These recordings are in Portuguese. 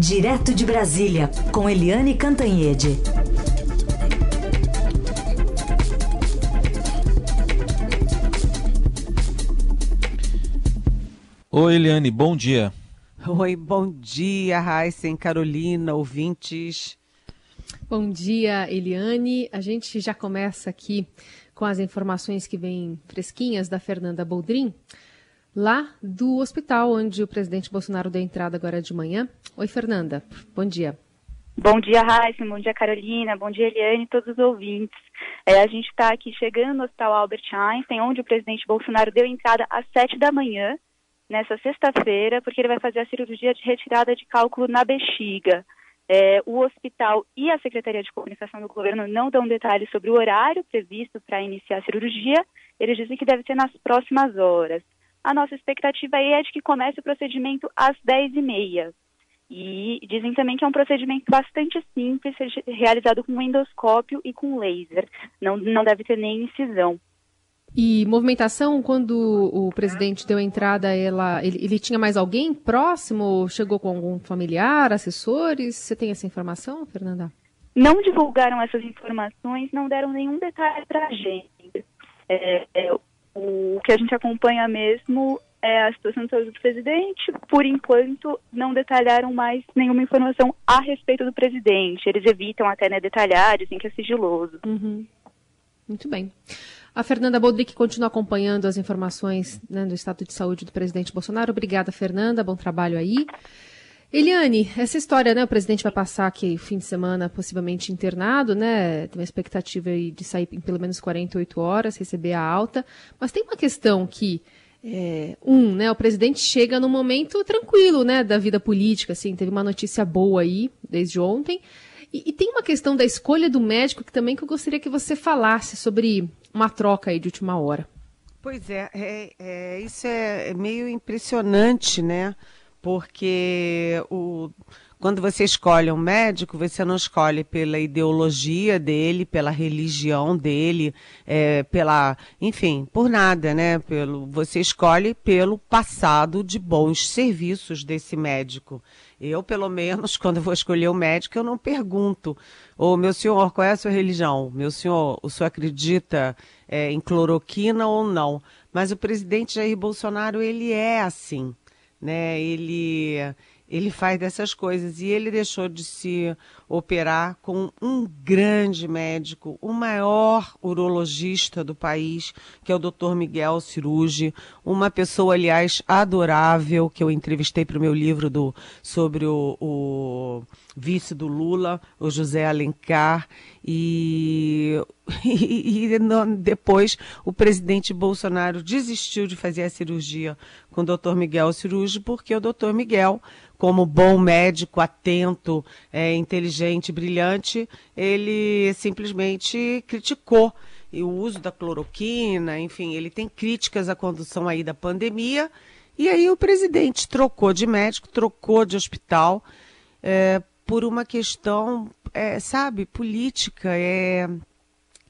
Direto de Brasília, com Eliane Cantanhede. Oi, Eliane, bom dia. Oi, bom dia, Raíssen, Carolina, ouvintes. Bom dia, Eliane. A gente já começa aqui com as informações que vêm fresquinhas da Fernanda Boldrin lá do hospital onde o presidente Bolsonaro deu entrada agora de manhã. Oi, Fernanda. Bom dia. Bom dia, Raíssa. Bom dia, Carolina. Bom dia, Eliane e todos os ouvintes. É, a gente está aqui chegando no Hospital Albert Einstein, onde o presidente Bolsonaro deu entrada às sete da manhã, nessa sexta-feira, porque ele vai fazer a cirurgia de retirada de cálculo na bexiga. É, o hospital e a Secretaria de Comunicação do governo não dão detalhes sobre o horário previsto para iniciar a cirurgia. Eles dizem que deve ser nas próximas horas a nossa expectativa aí é de que comece o procedimento às 10h30. E dizem também que é um procedimento bastante simples, realizado com endoscópio e com laser. Não, não deve ter nem incisão. E movimentação, quando o presidente deu a entrada, ela, ele, ele tinha mais alguém próximo? Chegou com algum familiar, assessores? Você tem essa informação, Fernanda? Não divulgaram essas informações, não deram nenhum detalhe para a gente. É, é, o que a gente acompanha mesmo é a situação de saúde do presidente. Por enquanto, não detalharam mais nenhuma informação a respeito do presidente. Eles evitam até né, detalhar, dizem que é sigiloso. Uhum. Muito bem. A Fernanda Bodrick continua acompanhando as informações né, do estado de saúde do presidente Bolsonaro. Obrigada, Fernanda. Bom trabalho aí. Eliane, essa história, né? O presidente vai passar aqui fim de semana possivelmente internado, né? Tem uma expectativa de sair em pelo menos 48 horas, receber a alta. Mas tem uma questão que, é, um, né? O presidente chega num momento tranquilo, né? Da vida política, assim. Teve uma notícia boa aí, desde ontem. E, e tem uma questão da escolha do médico que também que eu gostaria que você falasse sobre uma troca aí de última hora. Pois é, é, é isso é meio impressionante, né? Porque o, quando você escolhe um médico, você não escolhe pela ideologia dele, pela religião dele, é, pela, enfim, por nada, né? Pelo, você escolhe pelo passado de bons serviços desse médico. Eu, pelo menos, quando vou escolher um médico, eu não pergunto, ô oh, meu senhor, qual é a sua religião? Meu senhor, o senhor acredita é, em cloroquina ou não? Mas o presidente Jair Bolsonaro, ele é assim né? Ele ele faz dessas coisas e ele deixou de se operar com um grande médico, o maior urologista do país, que é o Dr. Miguel Cirugi, uma pessoa, aliás, adorável, que eu entrevistei para o meu livro do, sobre o, o vice do Lula, o José Alencar, e, e, e, depois o presidente Bolsonaro desistiu de fazer a cirurgia com o doutor Miguel Cirurgi, porque o doutor Miguel, como bom médico, atento, é, inteligente, brilhante, ele simplesmente criticou o uso da cloroquina, enfim, ele tem críticas à condução aí da pandemia, e aí o presidente trocou de médico, trocou de hospital, é, por uma questão, é, sabe, política, é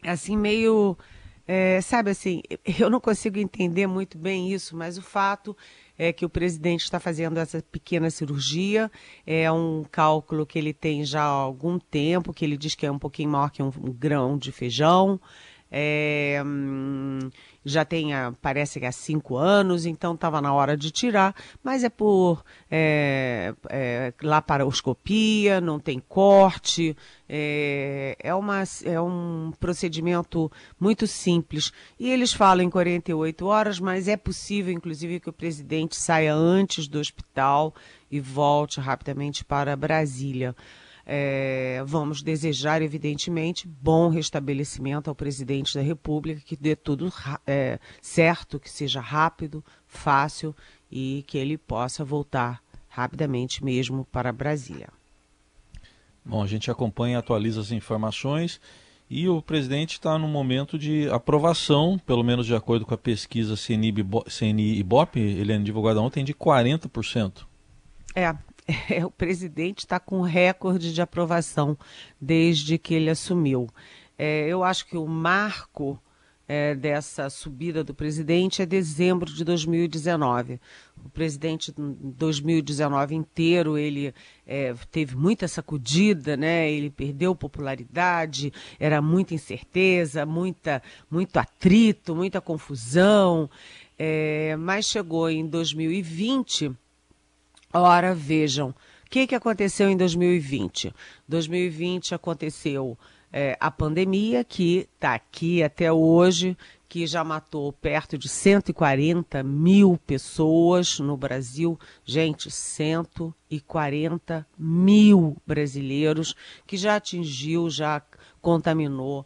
assim, meio. É, sabe assim, eu não consigo entender muito bem isso, mas o fato é que o presidente está fazendo essa pequena cirurgia. É um cálculo que ele tem já há algum tempo, que ele diz que é um pouquinho maior que um, um grão de feijão. É, hum, já tem, parece que há cinco anos, então estava na hora de tirar, mas é por é, é, laparoscopia, não tem corte, é, é, uma, é um procedimento muito simples. E eles falam em 48 horas, mas é possível, inclusive, que o presidente saia antes do hospital e volte rapidamente para Brasília. É, vamos desejar, evidentemente, bom restabelecimento ao presidente da República, que dê tudo é, certo, que seja rápido, fácil e que ele possa voltar rapidamente mesmo para Brasília. Bom, a gente acompanha e atualiza as informações e o presidente está no momento de aprovação, pelo menos de acordo com a pesquisa CNI-IBOP, ele é divulgada ontem, de 40%. É, é, o presidente está com recorde de aprovação desde que ele assumiu. É, eu acho que o marco é, dessa subida do presidente é dezembro de 2019. O presidente, em 2019 inteiro, ele é, teve muita sacudida, né? ele perdeu popularidade, era muita incerteza, muita, muito atrito, muita confusão. É, mas chegou em 2020, ora, vejam, o que, que aconteceu em 2020? 2020 aconteceu é, a pandemia, que está aqui até hoje, que já matou perto de 140 mil pessoas no Brasil. Gente, 140 mil brasileiros que já atingiu, já contaminou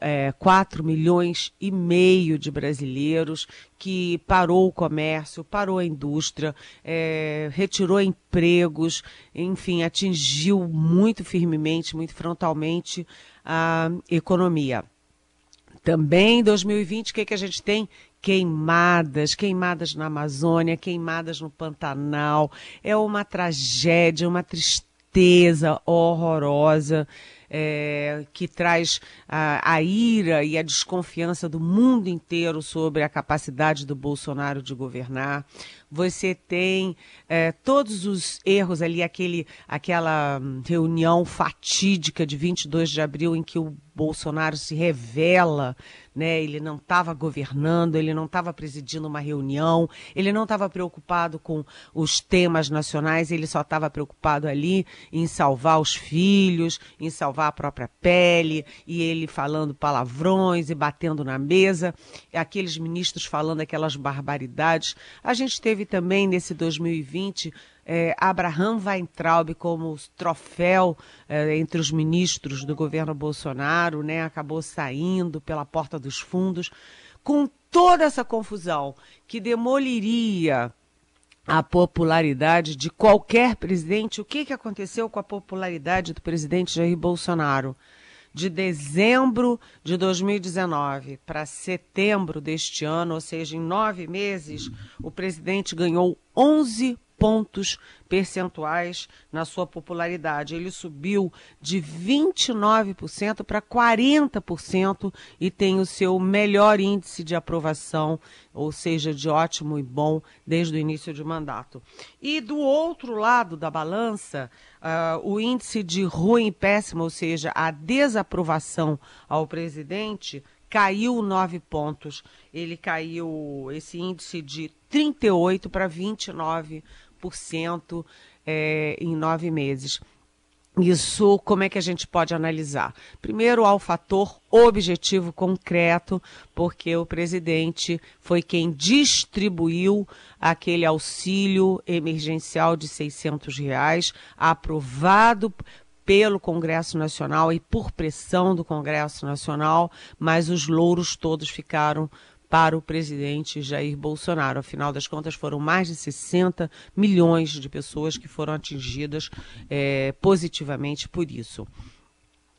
é, 4 milhões e meio de brasileiros, que parou o comércio, parou a indústria, é, retirou empregos, enfim, atingiu muito firmemente, muito frontalmente a economia. Também em 2020, o que, que a gente tem? Queimadas, queimadas na Amazônia, queimadas no Pantanal. É uma tragédia, uma tristeza horrorosa é, que traz a, a, ira e a desconfiança do mundo inteiro sobre a capacidade do Bolsonaro de governar. Você tem é, todos os erros ali, aquele, aquela reunião fatídica de 22 de abril em que o Bolsonaro se revela, né? Ele não estava governando, ele não estava presidindo uma reunião, ele não estava preocupado com os temas nacionais, ele só estava preocupado ali em salvar os filhos, em salvar a própria pele, e ele falando palavrões e batendo na mesa, aqueles ministros falando aquelas barbaridades. A gente teve também nesse 2020 é, Abraham Weintraub como troféu é, entre os ministros do governo Bolsonaro, né, acabou saindo pela porta dos fundos, com toda essa confusão que demoliria a popularidade de qualquer presidente. O que, que aconteceu com a popularidade do presidente Jair Bolsonaro? De dezembro de 2019 para setembro deste ano, ou seja, em nove meses, o presidente ganhou 11 pontos percentuais na sua popularidade. Ele subiu de 29% para 40% e tem o seu melhor índice de aprovação, ou seja, de ótimo e bom desde o início de mandato. E do outro lado da balança, uh, o índice de ruim e péssimo, ou seja, a desaprovação ao presidente, caiu nove pontos. Ele caiu esse índice de 38 para 29 10% é, em nove meses. Isso, como é que a gente pode analisar? Primeiro, há o fator objetivo concreto, porque o presidente foi quem distribuiu aquele auxílio emergencial de 600 reais, aprovado pelo Congresso Nacional e por pressão do Congresso Nacional, mas os louros todos ficaram para o presidente Jair Bolsonaro. Afinal das contas, foram mais de 60 milhões de pessoas que foram atingidas é, positivamente por isso.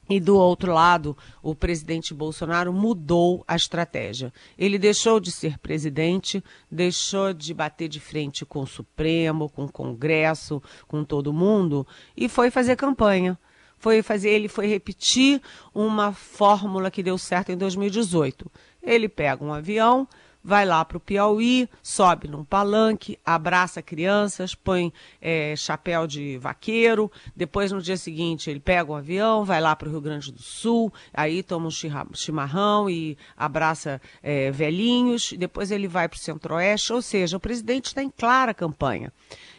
E do outro lado, o presidente Bolsonaro mudou a estratégia. Ele deixou de ser presidente, deixou de bater de frente com o Supremo, com o Congresso, com todo mundo e foi fazer campanha. Foi fazer, ele foi repetir uma fórmula que deu certo em 2018 ele pega um avião, vai lá para o Piauí, sobe num palanque, abraça crianças, põe é, chapéu de vaqueiro. Depois, no dia seguinte, ele pega um avião, vai lá para o Rio Grande do Sul, aí toma um chimarrão e abraça é, velhinhos. Depois, ele vai para o Centro-Oeste. Ou seja, o presidente está em clara campanha.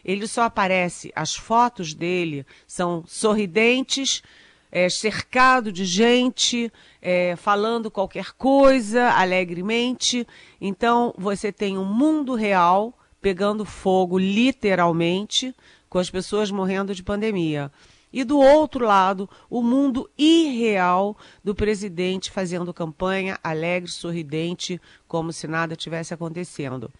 Ele só aparece, as fotos dele são sorridentes é, cercado de gente, é, falando qualquer coisa alegremente. Então, você tem um mundo real pegando fogo, literalmente, com as pessoas morrendo de pandemia. E do outro lado, o mundo irreal do presidente fazendo campanha alegre, sorridente, como se nada tivesse acontecendo.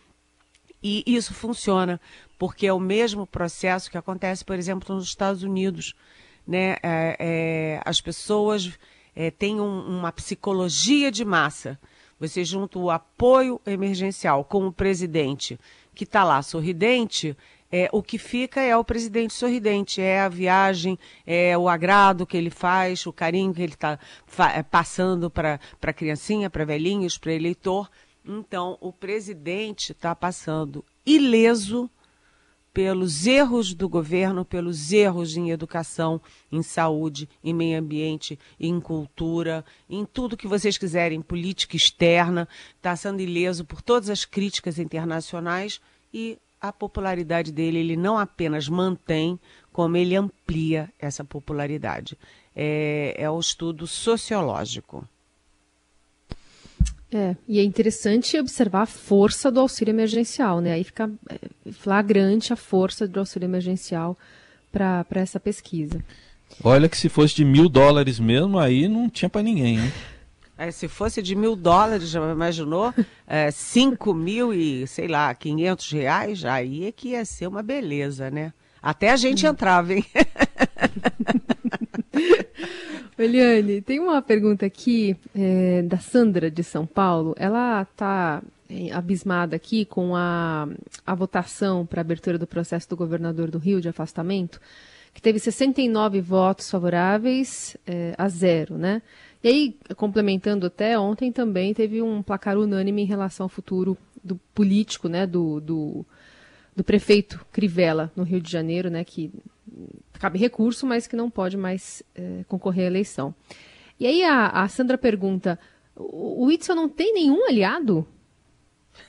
E isso funciona, porque é o mesmo processo que acontece, por exemplo, nos Estados Unidos né, é, é, as pessoas é, têm um, uma psicologia de massa. Você junta o apoio emergencial com o presidente que está lá sorridente, É, o que fica é o presidente sorridente, é a viagem, é o agrado que ele faz, o carinho que ele está é, passando para a criancinha, para velhinhos, para eleitor. Então, o presidente está passando ileso pelos erros do governo, pelos erros em educação, em saúde, em meio ambiente, em cultura, em tudo que vocês quiserem, política externa, está sendo ileso por todas as críticas internacionais e a popularidade dele ele não apenas mantém, como ele amplia essa popularidade. É, é o estudo sociológico. É, e é interessante observar a força do auxílio emergencial, né? Aí fica é, flagrante a força do auxílio emergencial para essa pesquisa. Olha que se fosse de mil dólares mesmo, aí não tinha para ninguém, hein? É, se fosse de mil dólares, já imaginou? É, cinco mil e, sei lá, quinhentos reais, aí é que ia ser uma beleza, né? Até a gente hum. entrava, hein? Eliane, tem uma pergunta aqui é, da Sandra de São Paulo. Ela está é, abismada aqui com a, a votação para abertura do processo do governador do Rio de afastamento, que teve 69 votos favoráveis é, a zero, né? E aí, complementando até, ontem também teve um placar unânime em relação ao futuro do político, né, do, do, do prefeito Crivella, no Rio de Janeiro, né, que cabe recurso, mas que não pode mais é, concorrer à eleição. E aí a, a Sandra pergunta: o Whitson não tem nenhum aliado?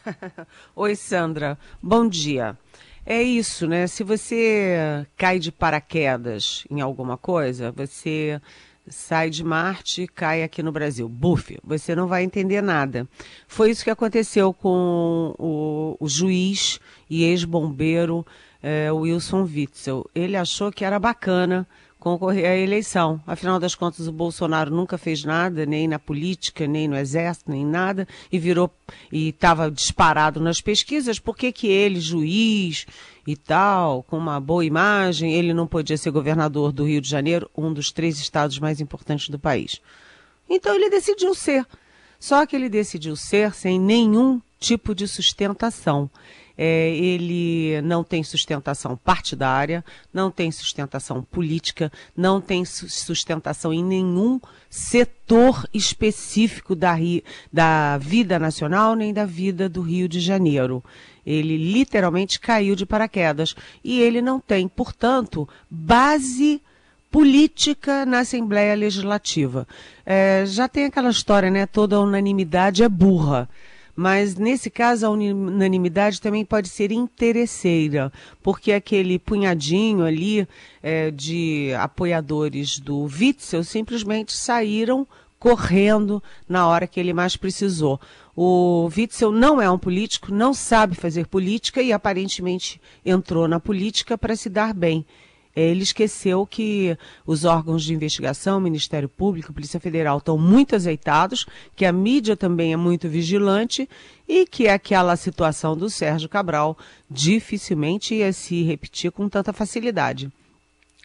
Oi, Sandra. Bom dia. É isso, né? Se você cai de paraquedas em alguma coisa, você sai de Marte e cai aqui no Brasil. Buf, você não vai entender nada. Foi isso que aconteceu com o, o juiz e ex-bombeiro é, Wilson Witzel. Ele achou que era bacana concorrer à eleição. Afinal das contas, o Bolsonaro nunca fez nada, nem na política, nem no exército, nem nada, e virou e estava disparado nas pesquisas. Por que, que ele, juiz e tal, com uma boa imagem, ele não podia ser governador do Rio de Janeiro, um dos três estados mais importantes do país? Então ele decidiu ser. Só que ele decidiu ser sem nenhum tipo de sustentação é, ele não tem sustentação partidária, não tem sustentação política, não tem sustentação em nenhum setor específico da, da vida nacional nem da vida do Rio de Janeiro. Ele literalmente caiu de paraquedas e ele não tem, portanto, base política na Assembleia Legislativa. É, já tem aquela história, né? Toda unanimidade é burra mas nesse caso a unanimidade também pode ser interesseira, porque aquele punhadinho ali é, de apoiadores do Witzel simplesmente saíram correndo na hora que ele mais precisou. O Witzel não é um político, não sabe fazer política e aparentemente entrou na política para se dar bem. Ele esqueceu que os órgãos de investigação, Ministério Público, Polícia Federal estão muito azeitados, que a mídia também é muito vigilante e que aquela situação do Sérgio Cabral dificilmente ia se repetir com tanta facilidade.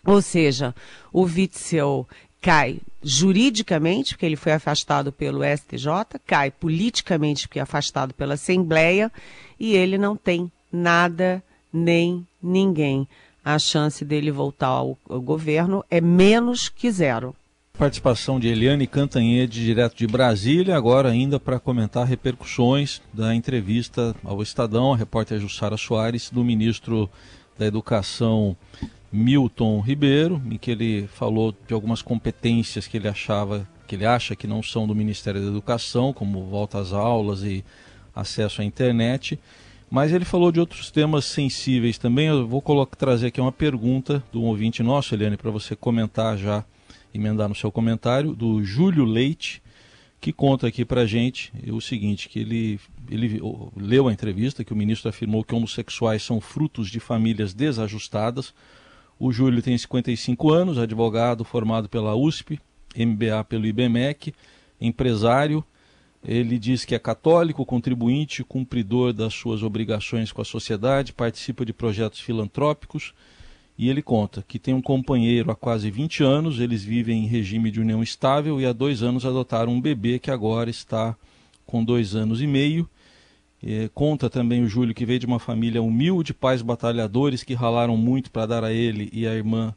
Ou seja, o Witzel cai juridicamente, porque ele foi afastado pelo STJ, cai politicamente, porque é afastado pela Assembleia, e ele não tem nada nem ninguém a chance dele voltar ao, ao governo é menos que zero. Participação de Eliane Cantanhede, direto de Brasília, agora ainda para comentar repercussões da entrevista ao Estadão, a repórter Jussara Soares, do ministro da Educação Milton Ribeiro, em que ele falou de algumas competências que ele achava, que ele acha que não são do Ministério da Educação, como volta às aulas e acesso à internet. Mas ele falou de outros temas sensíveis também. Eu vou colocar, trazer aqui uma pergunta do ouvinte nosso, Eliane, para você comentar já, emendar no seu comentário, do Júlio Leite, que conta aqui para gente o seguinte, que ele, ele leu a entrevista, que o ministro afirmou que homossexuais são frutos de famílias desajustadas. O Júlio tem 55 anos, advogado formado pela USP, MBA pelo IBMEC, empresário, ele diz que é católico, contribuinte, cumpridor das suas obrigações com a sociedade, participa de projetos filantrópicos e ele conta que tem um companheiro há quase 20 anos, eles vivem em regime de união estável e há dois anos adotaram um bebê que agora está com dois anos e meio. É, conta também o Júlio que veio de uma família humilde, pais batalhadores que ralaram muito para dar a ele e a irmã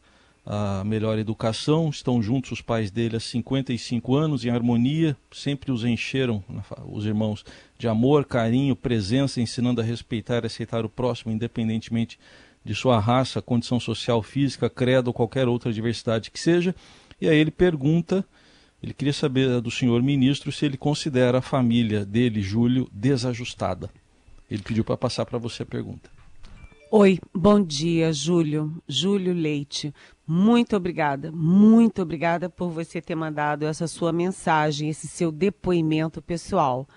a melhor educação. Estão juntos os pais dele há 55 anos, em harmonia, sempre os encheram, os irmãos, de amor, carinho, presença, ensinando a respeitar e aceitar o próximo, independentemente de sua raça, condição social, física, credo ou qualquer outra diversidade que seja. E aí ele pergunta ele queria saber do senhor ministro se ele considera a família dele, Júlio, desajustada. Ele pediu para passar para você a pergunta. Oi, bom dia, Júlio. Júlio Leite. Muito obrigada, muito obrigada por você ter mandado essa sua mensagem, esse seu depoimento pessoal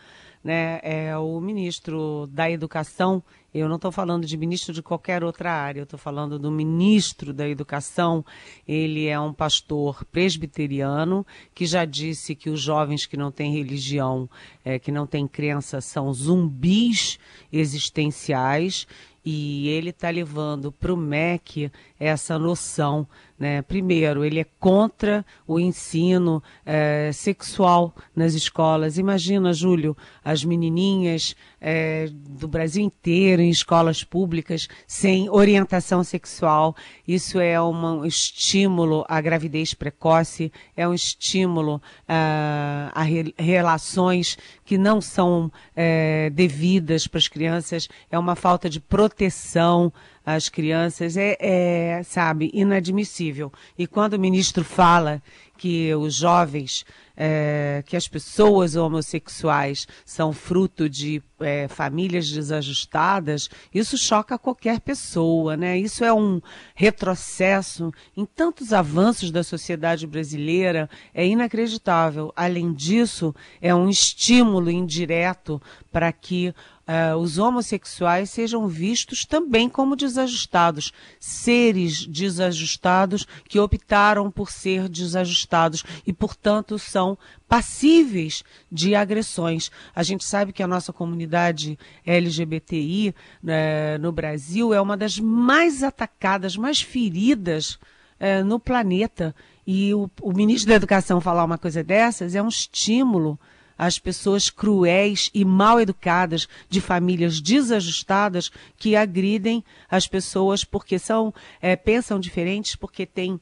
né, é o ministro da Educação. Eu não estou falando de ministro de qualquer outra área, eu estou falando do ministro da Educação. Ele é um pastor presbiteriano que já disse que os jovens que não têm religião, é, que não têm crença, são zumbis existenciais e ele está levando para o MEC essa noção né? Primeiro, ele é contra o ensino é, sexual nas escolas. Imagina, Júlio, as menininhas é, do Brasil inteiro em escolas públicas sem orientação sexual. Isso é um estímulo à gravidez precoce, é um estímulo a, a re, relações que não são é, devidas para as crianças, é uma falta de proteção as crianças é, é, sabe, inadmissível. E quando o ministro fala que os jovens, é, que as pessoas homossexuais são fruto de é, famílias desajustadas, isso choca qualquer pessoa, né? Isso é um retrocesso em tantos avanços da sociedade brasileira, é inacreditável. Além disso, é um estímulo indireto para que uh, os homossexuais sejam vistos também como desajustados, seres desajustados que optaram por ser desajustados e, portanto, são passíveis de agressões. A gente sabe que a nossa comunidade LGBTI né, no Brasil é uma das mais atacadas, mais feridas eh, no planeta. E o, o ministro da Educação falar uma coisa dessas é um estímulo as pessoas cruéis e mal educadas de famílias desajustadas que agridem as pessoas porque são é, pensam diferentes, porque têm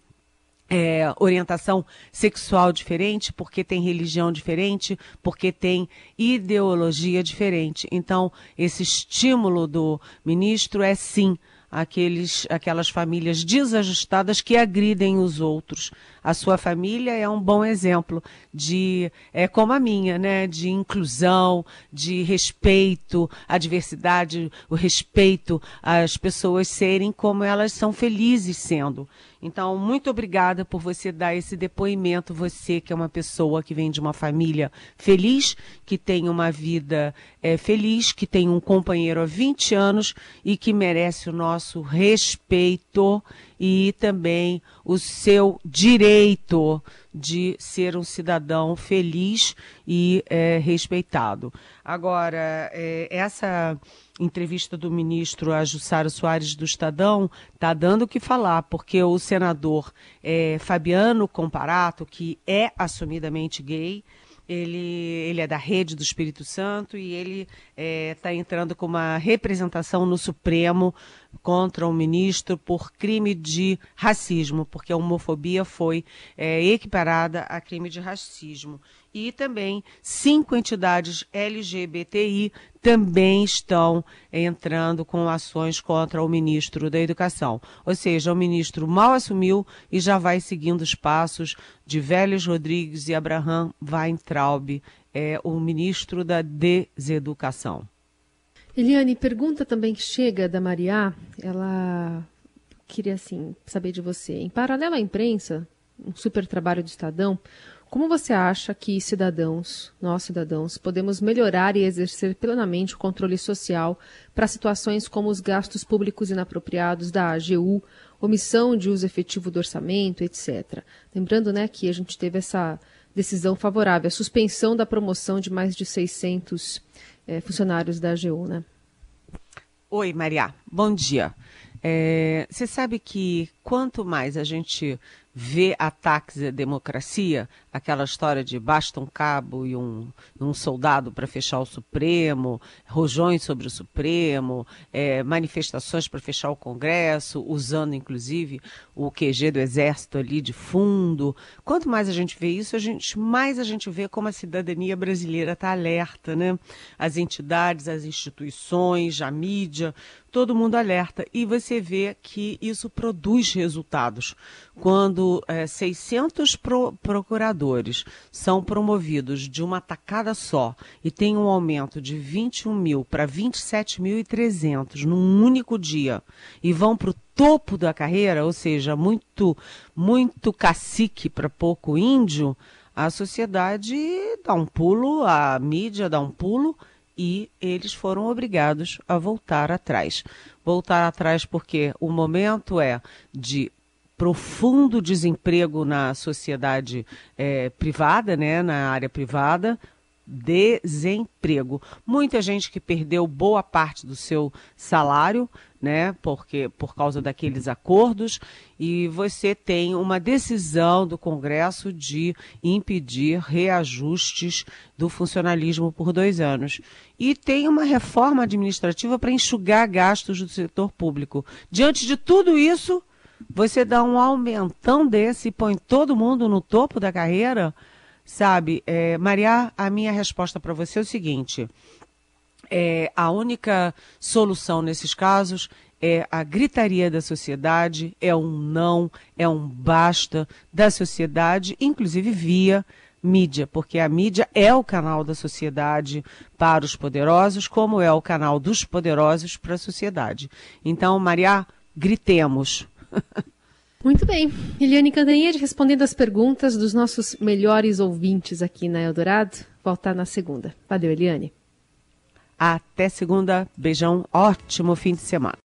é, orientação sexual diferente, porque tem religião diferente, porque tem ideologia diferente. Então, esse estímulo do ministro é sim aqueles, aquelas famílias desajustadas que agridem os outros. A sua família é um bom exemplo de, é como a minha, né, de inclusão, de respeito à diversidade, o respeito às pessoas serem como elas são felizes sendo. Então, muito obrigada por você dar esse depoimento, você que é uma pessoa que vem de uma família feliz, que tem uma vida é, feliz, que tem um companheiro há 20 anos e que merece o nosso respeito e também o seu direito de ser um cidadão feliz e é, respeitado. Agora, é, essa entrevista do ministro a Soares do Estadão está dando o que falar, porque o senador é, Fabiano Comparato, que é assumidamente gay, ele, ele é da rede do Espírito Santo e ele está é, entrando com uma representação no Supremo contra o ministro por crime de racismo, porque a homofobia foi é, equiparada a crime de racismo. E também cinco entidades LGBTI também estão entrando com ações contra o ministro da Educação. Ou seja, o ministro mal assumiu e já vai seguindo os passos de Vélez Rodrigues e Abraham Weintraub, é, o ministro da Deseducação. Eliane, pergunta também que chega da Maria, ela queria assim saber de você. Em paralelo à imprensa, um super trabalho do Estadão, como você acha que cidadãos, nós cidadãos, podemos melhorar e exercer plenamente o controle social para situações como os gastos públicos inapropriados da AGU, omissão de uso efetivo do orçamento, etc. Lembrando né, que a gente teve essa decisão favorável, a suspensão da promoção de mais de 600 é, funcionários da AGU, né? Oi, Maria. Bom dia. É, você sabe que quanto mais a gente vê ataques à democracia, aquela história de basta um cabo e um, um soldado para fechar o Supremo, rojões sobre o Supremo, é, manifestações para fechar o Congresso, usando inclusive o QG do Exército ali de fundo. Quanto mais a gente vê isso, a gente, mais a gente vê como a cidadania brasileira está alerta, né? As entidades, as instituições, a mídia, todo mundo alerta. E você vê que isso produz resultados. É, 600 pro, procuradores são promovidos de uma tacada só e tem um aumento de 21 mil para 27.300 num único dia e vão para o topo da carreira, ou seja, muito, muito cacique para pouco índio, a sociedade dá um pulo, a mídia dá um pulo e eles foram obrigados a voltar atrás. Voltar atrás porque o momento é de profundo desemprego na sociedade é, privada, né, na área privada, desemprego. Muita gente que perdeu boa parte do seu salário, né, porque por causa daqueles acordos, e você tem uma decisão do Congresso de impedir reajustes do funcionalismo por dois anos. E tem uma reforma administrativa para enxugar gastos do setor público. Diante de tudo isso, você dá um aumentão desse e põe todo mundo no topo da carreira Sabe, é, Maria, a minha resposta para você é o seguinte: é, a única solução nesses casos é a gritaria da sociedade, é um não, é um basta da sociedade, inclusive via mídia, porque a mídia é o canal da sociedade para os poderosos, como é o canal dos poderosos para a sociedade. Então, Maria, gritemos. Muito bem. Eliane Cantanhede respondendo as perguntas dos nossos melhores ouvintes aqui na Eldorado. Voltar na segunda. Valeu, Eliane. Até segunda. Beijão. Ótimo fim de semana.